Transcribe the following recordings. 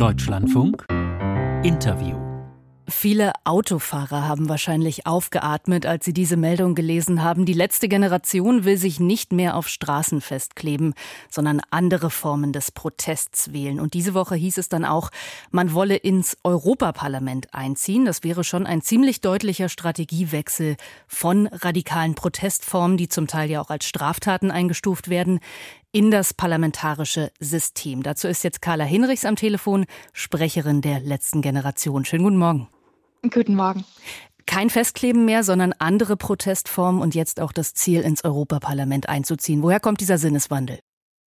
Deutschlandfunk Interview Viele Autofahrer haben wahrscheinlich aufgeatmet, als sie diese Meldung gelesen haben. Die letzte Generation will sich nicht mehr auf Straßen festkleben, sondern andere Formen des Protests wählen. Und diese Woche hieß es dann auch, man wolle ins Europaparlament einziehen. Das wäre schon ein ziemlich deutlicher Strategiewechsel von radikalen Protestformen, die zum Teil ja auch als Straftaten eingestuft werden, in das parlamentarische System. Dazu ist jetzt Carla Hinrichs am Telefon, Sprecherin der letzten Generation. Schönen guten Morgen. Guten Morgen. Kein Festkleben mehr, sondern andere Protestformen und jetzt auch das Ziel, ins Europaparlament einzuziehen. Woher kommt dieser Sinneswandel?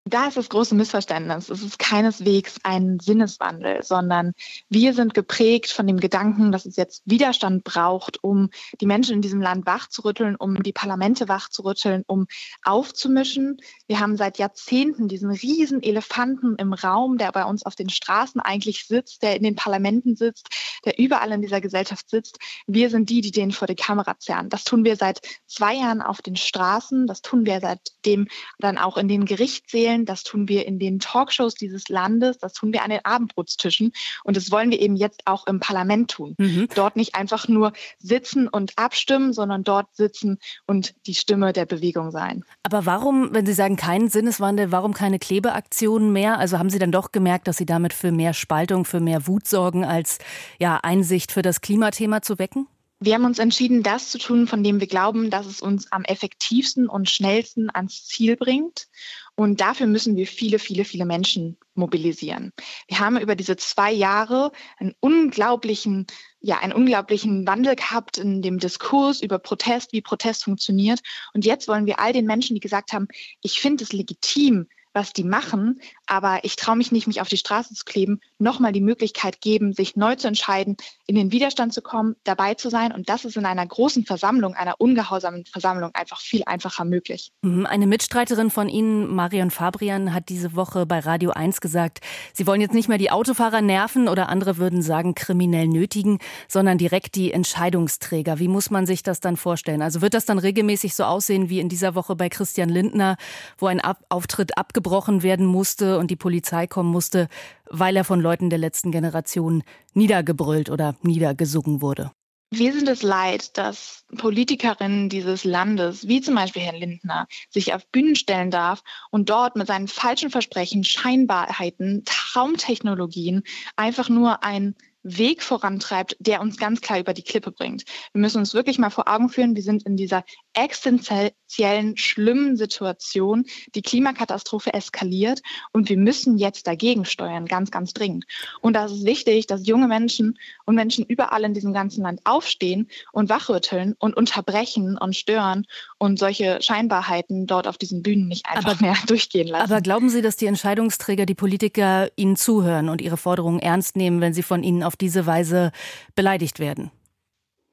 Da ist das große Missverständnis. Es ist keineswegs ein Sinneswandel, sondern wir sind geprägt von dem Gedanken, dass es jetzt Widerstand braucht, um die Menschen in diesem Land wachzurütteln, um die Parlamente wachzurütteln, um aufzumischen. Wir haben seit Jahrzehnten diesen riesen Elefanten im Raum, der bei uns auf den Straßen eigentlich sitzt, der in den Parlamenten sitzt, der überall in dieser Gesellschaft sitzt. Wir sind die, die den vor die Kamera zerren. Das tun wir seit zwei Jahren auf den Straßen. Das tun wir seitdem dann auch in den Gerichtssälen. Das tun wir in den Talkshows dieses Landes, das tun wir an den Abendbrotstischen und das wollen wir eben jetzt auch im Parlament tun. Mhm. Dort nicht einfach nur sitzen und abstimmen, sondern dort sitzen und die Stimme der Bewegung sein. Aber warum, wenn Sie sagen keinen Sinneswandel, warum keine Klebeaktionen mehr? Also haben Sie dann doch gemerkt, dass Sie damit für mehr Spaltung, für mehr Wut sorgen, als ja Einsicht für das Klimathema zu wecken? Wir haben uns entschieden, das zu tun, von dem wir glauben, dass es uns am effektivsten und schnellsten ans Ziel bringt. Und dafür müssen wir viele, viele, viele Menschen mobilisieren. Wir haben über diese zwei Jahre einen unglaublichen, ja, einen unglaublichen Wandel gehabt in dem Diskurs über Protest, wie Protest funktioniert. Und jetzt wollen wir all den Menschen, die gesagt haben, ich finde es legitim, was die machen, aber ich traue mich nicht, mich auf die Straße zu kleben, nochmal die Möglichkeit geben, sich neu zu entscheiden, in den Widerstand zu kommen, dabei zu sein. Und das ist in einer großen Versammlung, einer ungehorsamen Versammlung einfach viel einfacher möglich. Mhm. Eine Mitstreiterin von Ihnen, Marion Fabrian, hat diese Woche bei Radio 1 gesagt, Sie wollen jetzt nicht mehr die Autofahrer nerven oder andere würden sagen kriminell nötigen, sondern direkt die Entscheidungsträger. Wie muss man sich das dann vorstellen? Also wird das dann regelmäßig so aussehen wie in dieser Woche bei Christian Lindner, wo ein Auftritt abgebrochen abgebrochen werden musste und die Polizei kommen musste, weil er von Leuten der letzten Generation niedergebrüllt oder niedergesungen wurde. Wir sind es leid, dass Politikerinnen dieses Landes, wie zum Beispiel Herr Lindner, sich auf Bühnen stellen darf und dort mit seinen falschen Versprechen, Scheinbarheiten, Traumtechnologien einfach nur ein Weg vorantreibt, der uns ganz klar über die Klippe bringt. Wir müssen uns wirklich mal vor Augen führen, wir sind in dieser existenziellen, schlimmen Situation. Die Klimakatastrophe eskaliert und wir müssen jetzt dagegen steuern, ganz, ganz dringend. Und da ist wichtig, dass junge Menschen und Menschen überall in diesem ganzen Land aufstehen und wachrütteln und unterbrechen und stören und solche Scheinbarheiten dort auf diesen Bühnen nicht einfach aber, mehr durchgehen lassen. Aber glauben Sie, dass die Entscheidungsträger, die Politiker Ihnen zuhören und Ihre Forderungen ernst nehmen, wenn sie von Ihnen auf diese Weise beleidigt werden?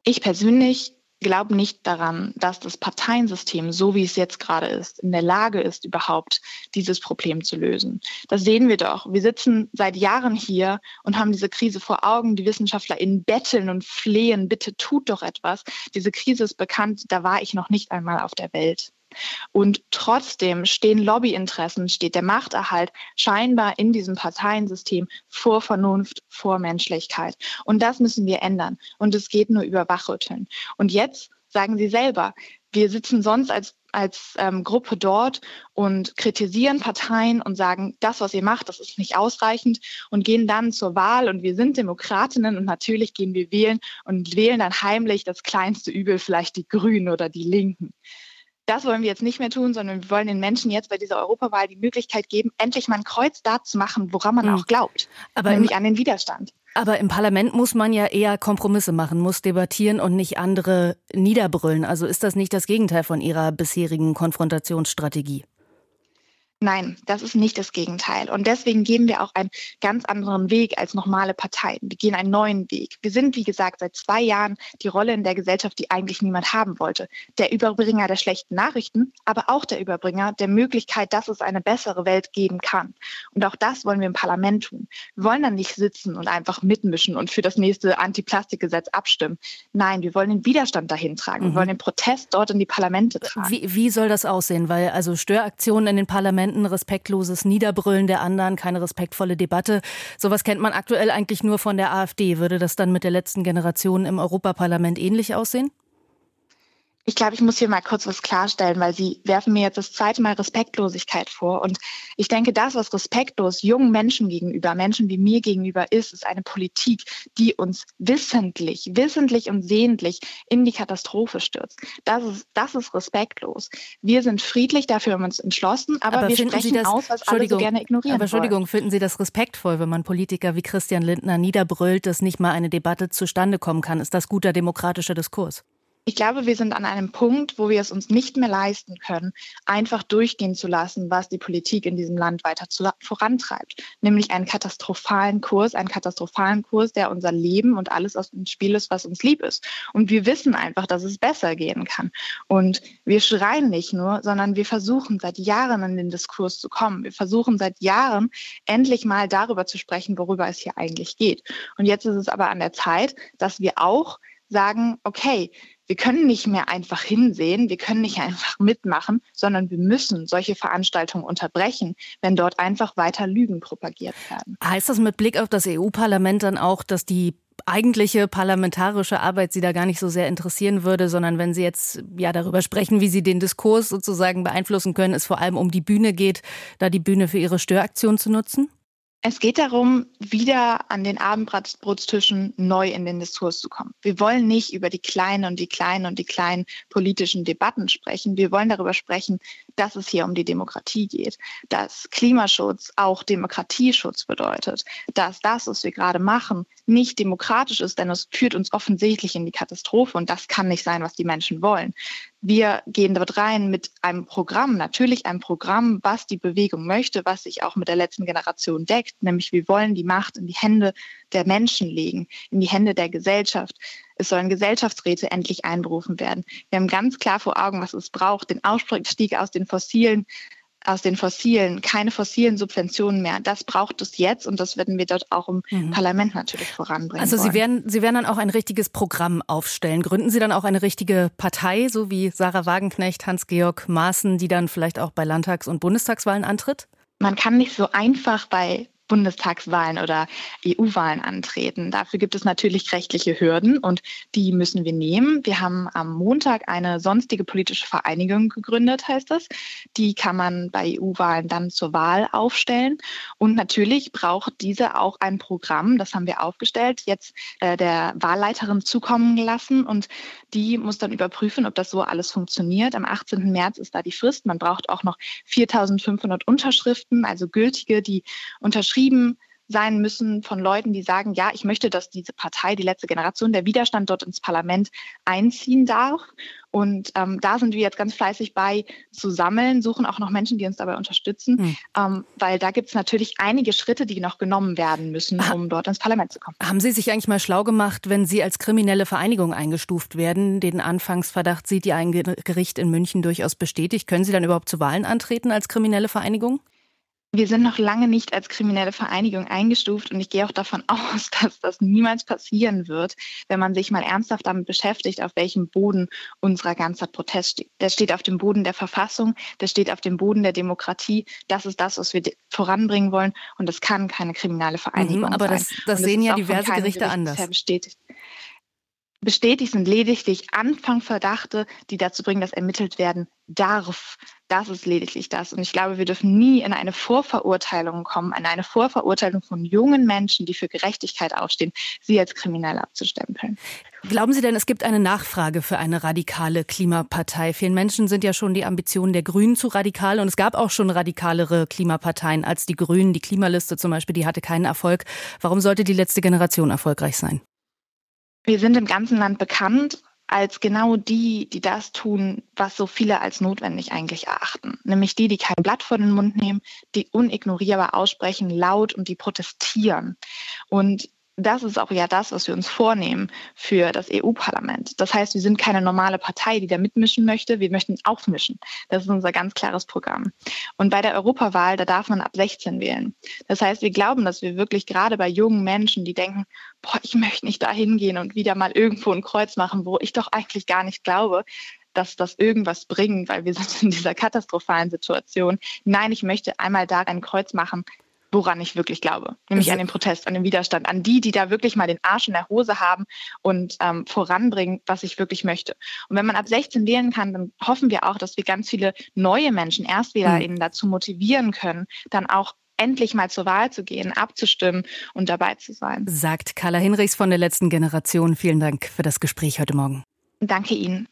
Ich persönlich glaube nicht daran, dass das Parteiensystem, so wie es jetzt gerade ist, in der Lage ist, überhaupt dieses Problem zu lösen. Das sehen wir doch. Wir sitzen seit Jahren hier und haben diese Krise vor Augen. Die WissenschaftlerInnen betteln und flehen, bitte tut doch etwas. Diese Krise ist bekannt, da war ich noch nicht einmal auf der Welt. Und trotzdem stehen Lobbyinteressen, steht der Machterhalt scheinbar in diesem Parteiensystem vor Vernunft, vor Menschlichkeit. Und das müssen wir ändern. Und es geht nur über Wachrütteln. Und jetzt sagen Sie selber, wir sitzen sonst als als ähm, Gruppe dort und kritisieren Parteien und sagen, das, was ihr macht, das ist nicht ausreichend und gehen dann zur Wahl und wir sind Demokratinnen und natürlich gehen wir wählen und wählen dann heimlich das kleinste Übel, vielleicht die Grünen oder die Linken. Das wollen wir jetzt nicht mehr tun, sondern wir wollen den Menschen jetzt bei dieser Europawahl die Möglichkeit geben, endlich mal ein Kreuz da zu machen, woran man mhm. auch glaubt, aber nämlich an den Widerstand. Aber im Parlament muss man ja eher Kompromisse machen, muss debattieren und nicht andere niederbrüllen. Also ist das nicht das Gegenteil von Ihrer bisherigen Konfrontationsstrategie? Nein, das ist nicht das Gegenteil. Und deswegen gehen wir auch einen ganz anderen Weg als normale Parteien. Wir gehen einen neuen Weg. Wir sind, wie gesagt, seit zwei Jahren die Rolle in der Gesellschaft, die eigentlich niemand haben wollte. Der Überbringer der schlechten Nachrichten, aber auch der Überbringer der Möglichkeit, dass es eine bessere Welt geben kann. Und auch das wollen wir im Parlament tun. Wir wollen dann nicht sitzen und einfach mitmischen und für das nächste Antiplastikgesetz abstimmen. Nein, wir wollen den Widerstand dahin tragen. Mhm. Wir wollen den Protest dort in die Parlamente tragen. Wie, wie soll das aussehen? Weil also Störaktionen in den Parlamenten Argumenten, respektloses Niederbrüllen der anderen, keine respektvolle Debatte. Sowas kennt man aktuell eigentlich nur von der AfD. Würde das dann mit der letzten Generation im Europaparlament ähnlich aussehen? Ich glaube, ich muss hier mal kurz was klarstellen, weil Sie werfen mir jetzt das zweite Mal Respektlosigkeit vor. Und ich denke, das, was respektlos jungen Menschen gegenüber, Menschen wie mir gegenüber ist, ist eine Politik, die uns wissentlich, wissentlich und sehentlich in die Katastrophe stürzt. Das ist, das ist respektlos. Wir sind friedlich, dafür haben wir uns entschlossen, aber, aber wir sprechen das, aus, was alle so gerne ignorieren Aber Entschuldigung, wollen. finden Sie das respektvoll, wenn man Politiker wie Christian Lindner niederbrüllt, dass nicht mal eine Debatte zustande kommen kann? Ist das guter demokratischer Diskurs? Ich glaube, wir sind an einem Punkt, wo wir es uns nicht mehr leisten können, einfach durchgehen zu lassen, was die Politik in diesem Land weiter zu, vorantreibt. Nämlich einen katastrophalen Kurs, einen katastrophalen Kurs, der unser Leben und alles aus dem Spiel ist, was uns lieb ist. Und wir wissen einfach, dass es besser gehen kann. Und wir schreien nicht nur, sondern wir versuchen seit Jahren in den Diskurs zu kommen. Wir versuchen seit Jahren endlich mal darüber zu sprechen, worüber es hier eigentlich geht. Und jetzt ist es aber an der Zeit, dass wir auch sagen, okay, wir können nicht mehr einfach hinsehen, wir können nicht einfach mitmachen, sondern wir müssen solche Veranstaltungen unterbrechen, wenn dort einfach weiter Lügen propagiert werden. Heißt das mit Blick auf das EU-Parlament dann auch, dass die eigentliche parlamentarische Arbeit Sie da gar nicht so sehr interessieren würde, sondern wenn Sie jetzt ja darüber sprechen, wie Sie den Diskurs sozusagen beeinflussen können, es vor allem um die Bühne geht, da die Bühne für Ihre Störaktion zu nutzen? Es geht darum, wieder an den Abendbrotstischen neu in den Diskurs zu kommen. Wir wollen nicht über die kleinen und die kleinen und die kleinen politischen Debatten sprechen. Wir wollen darüber sprechen, dass es hier um die Demokratie geht, dass Klimaschutz auch Demokratieschutz bedeutet, dass das, was wir gerade machen, nicht demokratisch ist, denn es führt uns offensichtlich in die Katastrophe und das kann nicht sein, was die Menschen wollen. Wir gehen dort rein mit einem Programm, natürlich einem Programm, was die Bewegung möchte, was sich auch mit der letzten Generation deckt, nämlich wir wollen die Macht in die Hände der Menschen legen, in die Hände der Gesellschaft. Es sollen Gesellschaftsräte endlich einberufen werden. Wir haben ganz klar vor Augen, was es braucht, den Ausstieg aus den fossilen aus den fossilen, keine fossilen Subventionen mehr. Das braucht es jetzt und das werden wir dort auch im mhm. Parlament natürlich voranbringen. Also Sie werden, Sie werden dann auch ein richtiges Programm aufstellen. Gründen Sie dann auch eine richtige Partei, so wie Sarah Wagenknecht, Hans-Georg Maaßen, die dann vielleicht auch bei Landtags- und Bundestagswahlen antritt? Man kann nicht so einfach bei Bundestagswahlen oder EU-Wahlen antreten. Dafür gibt es natürlich rechtliche Hürden und die müssen wir nehmen. Wir haben am Montag eine sonstige politische Vereinigung gegründet, heißt das. Die kann man bei EU-Wahlen dann zur Wahl aufstellen. Und natürlich braucht diese auch ein Programm, das haben wir aufgestellt, jetzt äh, der Wahlleiterin zukommen lassen und die muss dann überprüfen, ob das so alles funktioniert. Am 18. März ist da die Frist. Man braucht auch noch 4500 Unterschriften, also gültige, die unterschrieben getrieben sein müssen von Leuten, die sagen, ja, ich möchte, dass diese Partei, die letzte Generation, der Widerstand dort ins Parlament einziehen darf. Und ähm, da sind wir jetzt ganz fleißig bei zu sammeln, suchen auch noch Menschen, die uns dabei unterstützen, mhm. ähm, weil da gibt es natürlich einige Schritte, die noch genommen werden müssen, um dort ins Parlament zu kommen. Haben Sie sich eigentlich mal schlau gemacht, wenn Sie als kriminelle Vereinigung eingestuft werden? Den Anfangsverdacht sieht die ein Gericht in München durchaus bestätigt. Können Sie dann überhaupt zu Wahlen antreten als kriminelle Vereinigung? Wir sind noch lange nicht als kriminelle Vereinigung eingestuft und ich gehe auch davon aus, dass das niemals passieren wird, wenn man sich mal ernsthaft damit beschäftigt, auf welchem Boden unserer ganzer Protest steht. Der steht auf dem Boden der Verfassung, der steht auf dem Boden der Demokratie. Das ist das, was wir voranbringen wollen und das kann keine kriminelle Vereinigung mhm, aber sein. Aber das, das sehen ja diverse Gerichte Gericht anders. Bestätigt. Bestätigt sind lediglich Anfangverdachte, die dazu bringen, dass ermittelt werden darf. Das ist lediglich das. Und ich glaube, wir dürfen nie in eine Vorverurteilung kommen, in eine Vorverurteilung von jungen Menschen, die für Gerechtigkeit aufstehen, sie als kriminell abzustempeln. Glauben Sie denn, es gibt eine Nachfrage für eine radikale Klimapartei? Vielen Menschen sind ja schon die Ambitionen der Grünen zu radikal und es gab auch schon radikalere Klimaparteien als die Grünen. Die Klimaliste zum Beispiel, die hatte keinen Erfolg. Warum sollte die letzte Generation erfolgreich sein? Wir sind im ganzen Land bekannt als genau die, die das tun, was so viele als notwendig eigentlich erachten. Nämlich die, die kein Blatt vor den Mund nehmen, die unignorierbar aussprechen, laut und die protestieren. Und das ist auch ja das, was wir uns vornehmen für das EU-Parlament. Das heißt, wir sind keine normale Partei, die da mitmischen möchte. Wir möchten aufmischen. Das ist unser ganz klares Programm. Und bei der Europawahl, da darf man ab 16 wählen. Das heißt, wir glauben, dass wir wirklich gerade bei jungen Menschen, die denken, boah, ich möchte nicht da hingehen und wieder mal irgendwo ein Kreuz machen, wo ich doch eigentlich gar nicht glaube, dass das irgendwas bringt, weil wir sind in dieser katastrophalen Situation. Nein, ich möchte einmal da ein Kreuz machen, woran ich wirklich glaube, nämlich an den Protest, an den Widerstand, an die, die da wirklich mal den Arsch in der Hose haben und ähm, voranbringen, was ich wirklich möchte. Und wenn man ab 16 wählen kann, dann hoffen wir auch, dass wir ganz viele neue Menschen, ErstwählerInnen mhm. dazu motivieren können, dann auch endlich mal zur Wahl zu gehen, abzustimmen und dabei zu sein. Sagt Carla Hinrichs von der letzten Generation. Vielen Dank für das Gespräch heute Morgen. Danke Ihnen.